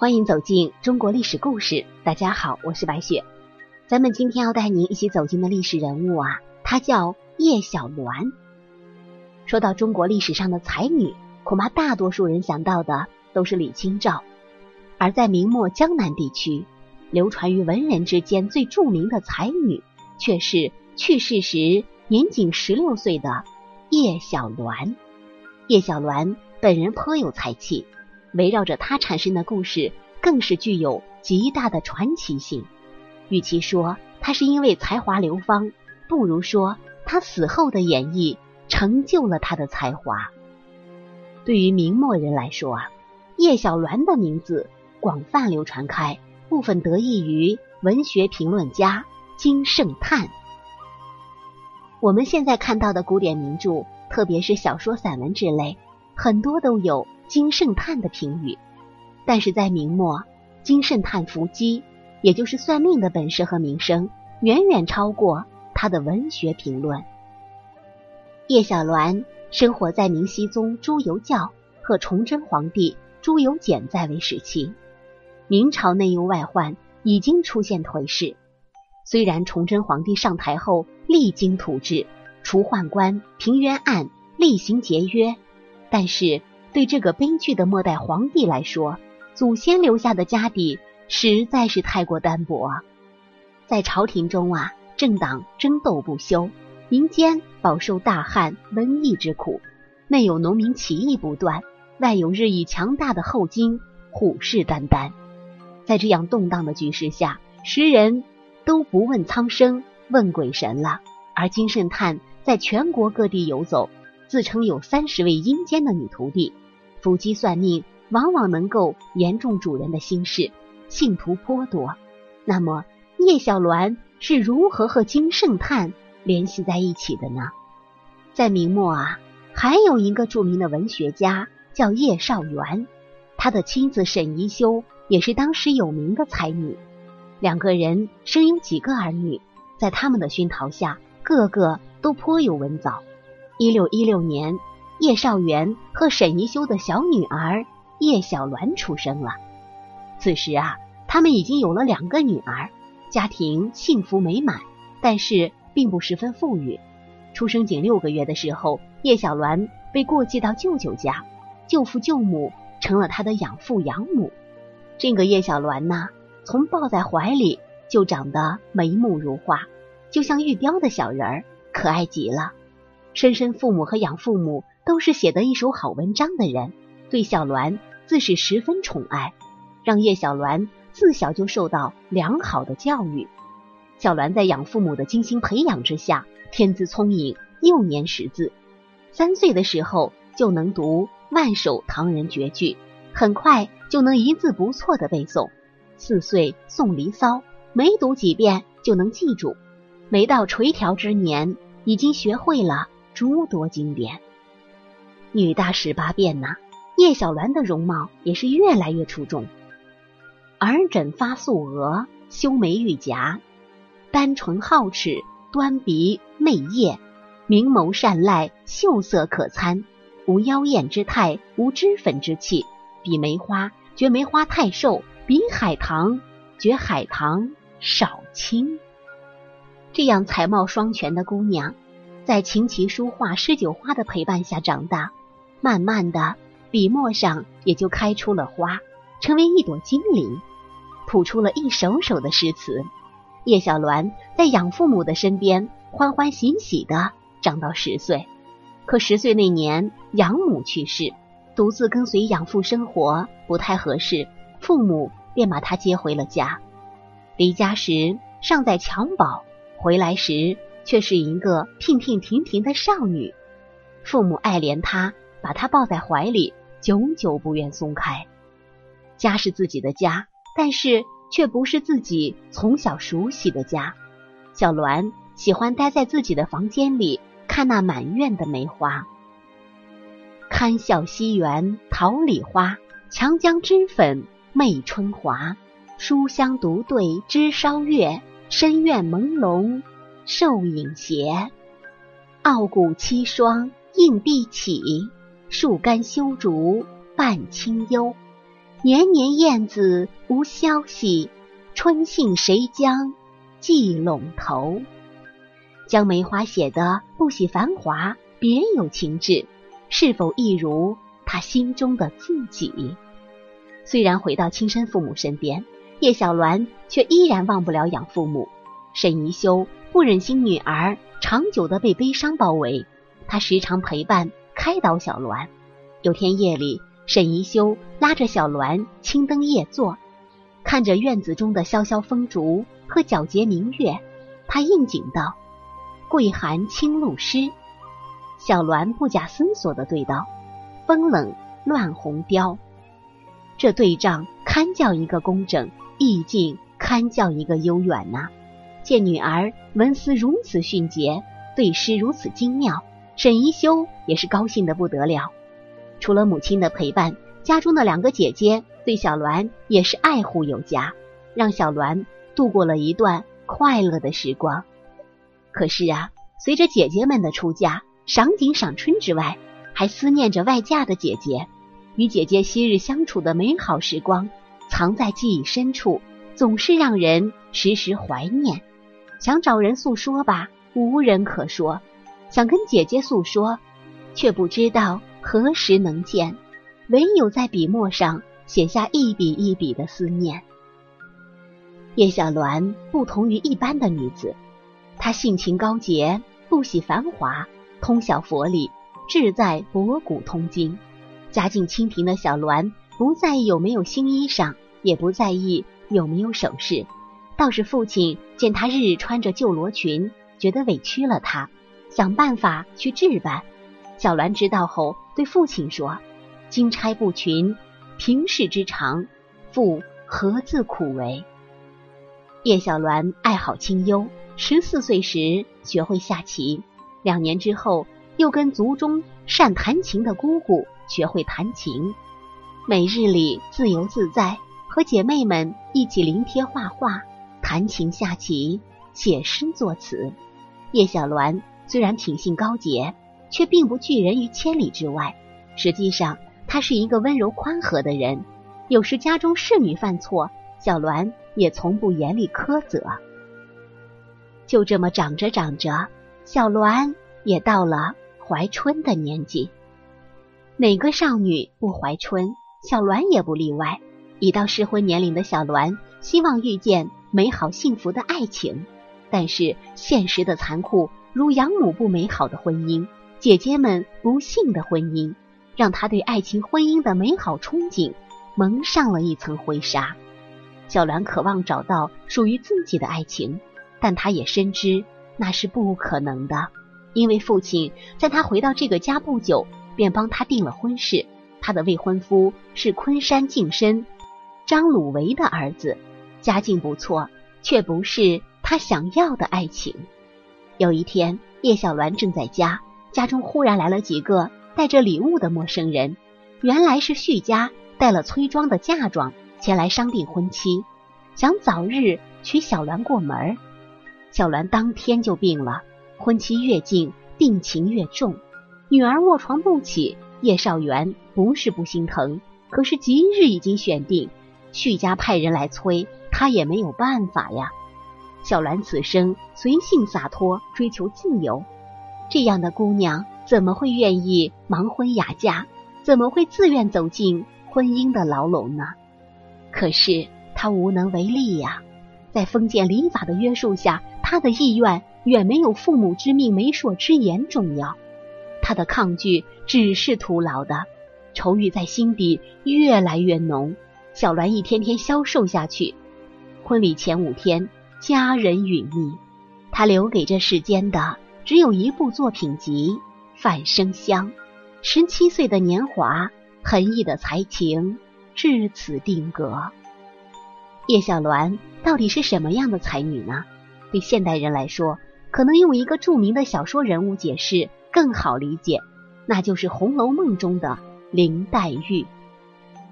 欢迎走进中国历史故事。大家好，我是白雪。咱们今天要带您一起走进的历史人物啊，她叫叶小鸾。说到中国历史上的才女，恐怕大多数人想到的都是李清照。而在明末江南地区，流传于文人之间最著名的才女，却是去世时年仅十六岁的叶小鸾。叶小鸾本人颇有才气。围绕着他产生的故事，更是具有极大的传奇性。与其说他是因为才华流芳，不如说他死后的演绎成就了他的才华。对于明末人来说啊，叶小鸾的名字广泛流传开，部分得益于文学评论家金圣叹。我们现在看到的古典名著，特别是小说、散文之类，很多都有。金圣叹的评语，但是在明末，金圣叹伏击，也就是算命的本事和名声，远远超过他的文学评论。叶小鸾生活在明熹宗朱由校和崇祯皇帝朱由检在位时期，明朝内忧外患，已经出现颓势。虽然崇祯皇帝上台后励精图治，除宦官、平冤案，厉行节约，但是。对这个悲剧的末代皇帝来说，祖先留下的家底实在是太过单薄。在朝廷中啊，政党争斗不休，民间饱受大旱、瘟疫之苦，内有农民起义不断，外有日益强大的后金虎视眈眈。在这样动荡的局势下，时人都不问苍生，问鬼神了。而金圣叹在全国各地游走。自称有三十位阴间的女徒弟，伏击算命，往往能够言中主人的心事，信徒颇多。那么叶小鸾是如何和金圣叹联系在一起的呢？在明末啊，还有一个著名的文学家叫叶绍元，他的妻子沈宜修也是当时有名的才女，两个人生有几个儿女，在他们的熏陶下，个个都颇有文藻。一六一六年，叶绍元和沈宜修的小女儿叶小鸾出生了。此时啊，他们已经有了两个女儿，家庭幸福美满，但是并不十分富裕。出生仅六个月的时候，叶小鸾被过继到舅舅家，舅父舅母成了他的养父养母。这个叶小鸾呢，从抱在怀里就长得眉目如画，就像玉雕的小人儿，可爱极了。深深父母和养父母都是写得一手好文章的人，对小鸾自是十分宠爱，让叶小鸾自小就受到良好的教育。小鸾在养父母的精心培养之下，天资聪颖，幼年识字，三岁的时候就能读万首唐人绝句，很快就能一字不错的背诵。四岁诵《离骚》，每读几遍就能记住。没到垂髫之年，已经学会了。诸多经典，女大十八变呐。叶小鸾的容貌也是越来越出众，耳枕发素额，修眉玉颊，丹唇皓齿，端鼻媚叶，明眸善睐，秀色可餐，无妖艳之态，无脂粉之气。比梅花觉梅花太瘦，比海棠觉海棠少清。这样才貌双全的姑娘。在琴棋书画诗酒花的陪伴下长大，慢慢的笔墨上也就开出了花，成为一朵精灵，谱出了一首首的诗词。叶小鸾在养父母的身边欢欢喜喜的长到十岁，可十岁那年养母去世，独自跟随养父生活不太合适，父母便把他接回了家。离家时尚在襁褓，回来时。却是一个娉娉婷婷的少女，父母爱怜她，把她抱在怀里，久久不愿松开。家是自己的家，但是却不是自己从小熟悉的家。小鸾喜欢待在自己的房间里，看那满院的梅花。堪笑西园桃李花，强将脂粉媚春华。书香独对枝梢月，深院朦胧。瘦影斜，傲骨凄霜映碧起，树干修竹伴清幽。年年燕子无消息，春信谁将寄陇头？将梅花写得不喜繁华，别有情致，是否一如他心中的自己？虽然回到亲生父母身边，叶小鸾却依然忘不了养父母。沈宜修不忍心女儿长久的被悲伤包围，他时常陪伴开导小鸾。有天夜里。沈宜修拉着小鸾青灯夜坐，看着院子中的潇潇风烛和皎洁明月，他应景道：“桂寒清露湿。”小鸾不假思索的对道：“风冷乱红雕。”这对仗堪叫一个工整，意境堪叫一个悠远呐！见女儿文思如此迅捷，对诗如此精妙，沈一修也是高兴的不得了。除了母亲的陪伴，家中的两个姐姐对小栾也是爱护有加，让小栾度过了一段快乐的时光。可是啊，随着姐姐们的出嫁，赏景赏春之外，还思念着外嫁的姐姐，与姐姐昔日相处的美好时光，藏在记忆深处，总是让人时时怀念。想找人诉说吧，无人可说；想跟姐姐诉说，却不知道。何时能见？唯有在笔墨上写下一笔一笔的思念。叶小鸾不同于一般的女子，她性情高洁，不喜繁华，通晓佛理，志在博古通今。家境清贫的小鸾不在意有没有新衣裳，也不在意有没有首饰，倒是父亲见他日日穿着旧罗裙，觉得委屈了他，想办法去置办。小鸾知道后，对父亲说：“金钗不群，平世之常，父何自苦为？”叶小鸾爱好清幽，十四岁时学会下棋，两年之后又跟族中善弹琴的姑姑学会弹琴，每日里自由自在，和姐妹们一起临帖画画、弹琴下棋、写诗作词。叶小鸾虽然品性高洁。却并不拒人于千里之外。实际上，他是一个温柔宽和的人。有时家中侍女犯错，小鸾也从不严厉苛责。就这么长着长着，小鸾也到了怀春的年纪。哪个少女不怀春？小鸾也不例外。已到适婚年龄的小鸾，希望遇见美好幸福的爱情。但是现实的残酷，如养母不美好的婚姻。姐姐们不幸的婚姻，让他对爱情婚姻的美好憧憬蒙上了一层灰纱。小兰渴望找到属于自己的爱情，但她也深知那是不可能的，因为父亲在她回到这个家不久，便帮她定了婚事。她的未婚夫是昆山净身张鲁维的儿子，家境不错，却不是他想要的爱情。有一天，叶小鸾正在家。家中忽然来了几个带着礼物的陌生人，原来是旭家带了崔庄的嫁妆前来商定婚期，想早日娶小鸾过门。小鸾当天就病了，婚期越近，病情越重，女儿卧床不起。叶少元不是不心疼，可是吉日已经选定，旭家派人来催，他也没有办法呀。小兰此生随性洒脱，追求自由。这样的姑娘怎么会愿意盲婚哑嫁？怎么会自愿走进婚姻的牢笼呢？可是她无能为力呀，在封建礼法的约束下，她的意愿远没有父母之命、媒妁之言重要。她的抗拒只是徒劳的，愁郁在心底越来越浓。小鸾一天天消瘦下去。婚礼前五天，家人殒命，他留给这世间的。只有一部作品集《范生香》，十七岁的年华，横溢的才情，至此定格。叶小鸾到底是什么样的才女呢？对现代人来说，可能用一个著名的小说人物解释更好理解，那就是《红楼梦》中的林黛玉。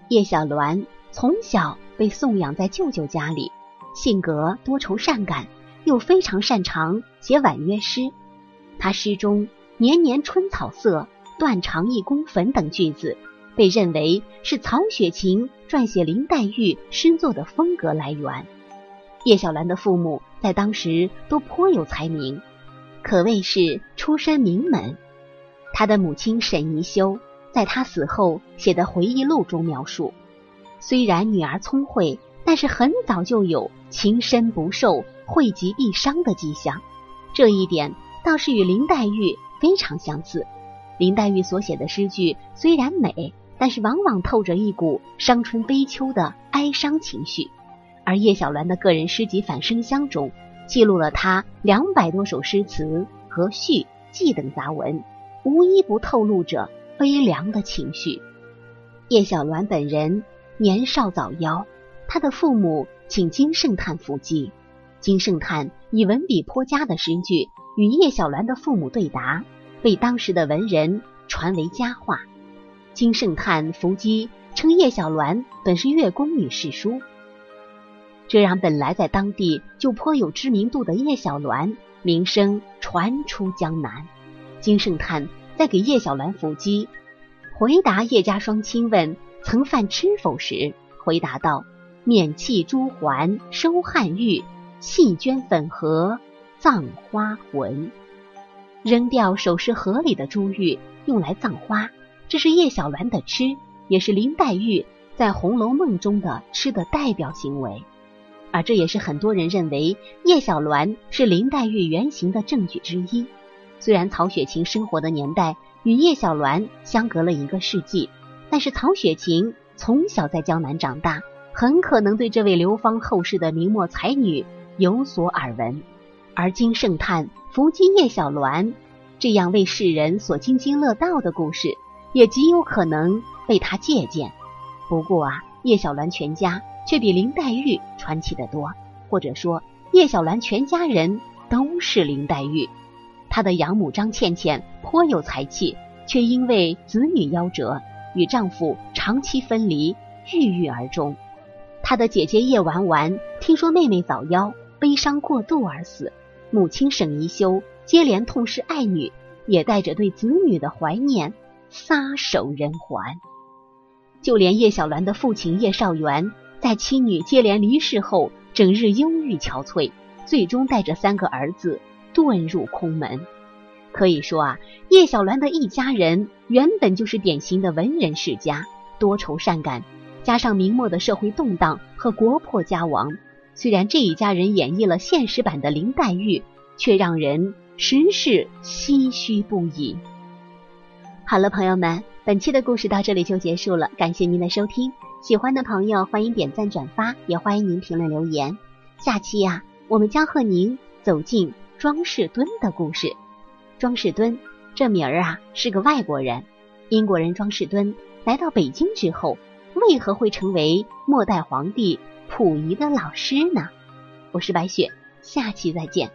叶小鸾从小被送养在舅舅家里，性格多愁善感，又非常擅长写婉约诗。他诗中“年年春草色，断肠一宫粉”等句子，被认为是曹雪芹撰写林黛玉诗作的风格来源。叶小兰的父母在当时都颇有才名，可谓是出身名门。他的母亲沈宜修在他死后写的回忆录中描述，虽然女儿聪慧，但是很早就有情深不寿、惠及必伤的迹象。这一点倒是与林黛玉非常相似。林黛玉所写的诗句虽然美，但是往往透着一股伤春悲秋的哀伤情绪。而叶小鸾的个人诗集《反生香》中，记录了他两百多首诗词和序记等杂文，无一不透露着悲凉的情绪。叶小鸾本人年少早夭，他的父母请金圣叹伏击，金圣叹以文笔颇佳的诗句与叶小鸾的父母对答。被当时的文人传为佳话。金圣叹伏击称叶小鸾本是月宫女侍书，这让本来在当地就颇有知名度的叶小鸾名声传出江南。金圣叹在给叶小鸾伏击回答叶家双亲问曾犯吃否时，回答道：“免弃珠环收汉玉，细绢粉盒葬花魂。”扔掉首饰盒里的珠玉，用来葬花，这是叶小鸾的吃，也是林黛玉在《红楼梦》中的吃的代表行为，而这也是很多人认为叶小鸾是林黛玉原型的证据之一。虽然曹雪芹生活的年代与叶小鸾相隔了一个世纪，但是曹雪芹从小在江南长大，很可能对这位流芳后世的明末才女有所耳闻。而金圣叹伏击叶小鸾这样为世人所津津乐道的故事，也极有可能被他借鉴。不过啊，叶小鸾全家却比林黛玉传奇的多，或者说叶小鸾全家人都是林黛玉。她的养母张倩倩颇有才气，却因为子女夭折，与丈夫长期分离，郁郁而终。她的姐姐叶丸丸听说妹妹早夭，悲伤过度而死。母亲沈宜修接连痛失爱女，也带着对子女的怀念撒手人寰。就连叶小兰的父亲叶绍元，在妻女接连离世后，整日忧郁憔悴，最终带着三个儿子遁入空门。可以说啊，叶小鸾的一家人原本就是典型的文人世家，多愁善感，加上明末的社会动荡和国破家亡。虽然这一家人演绎了现实版的林黛玉，却让人时是唏嘘不已。好了，朋友们，本期的故事到这里就结束了，感谢您的收听。喜欢的朋友欢迎点赞转发，也欢迎您评论留言。下期呀，我们将和您走进庄士敦的故事。庄士敦这名儿啊是个外国人，英国人庄士敦来到北京之后，为何会成为末代皇帝？溥仪的老师呢？我是白雪，下期再见。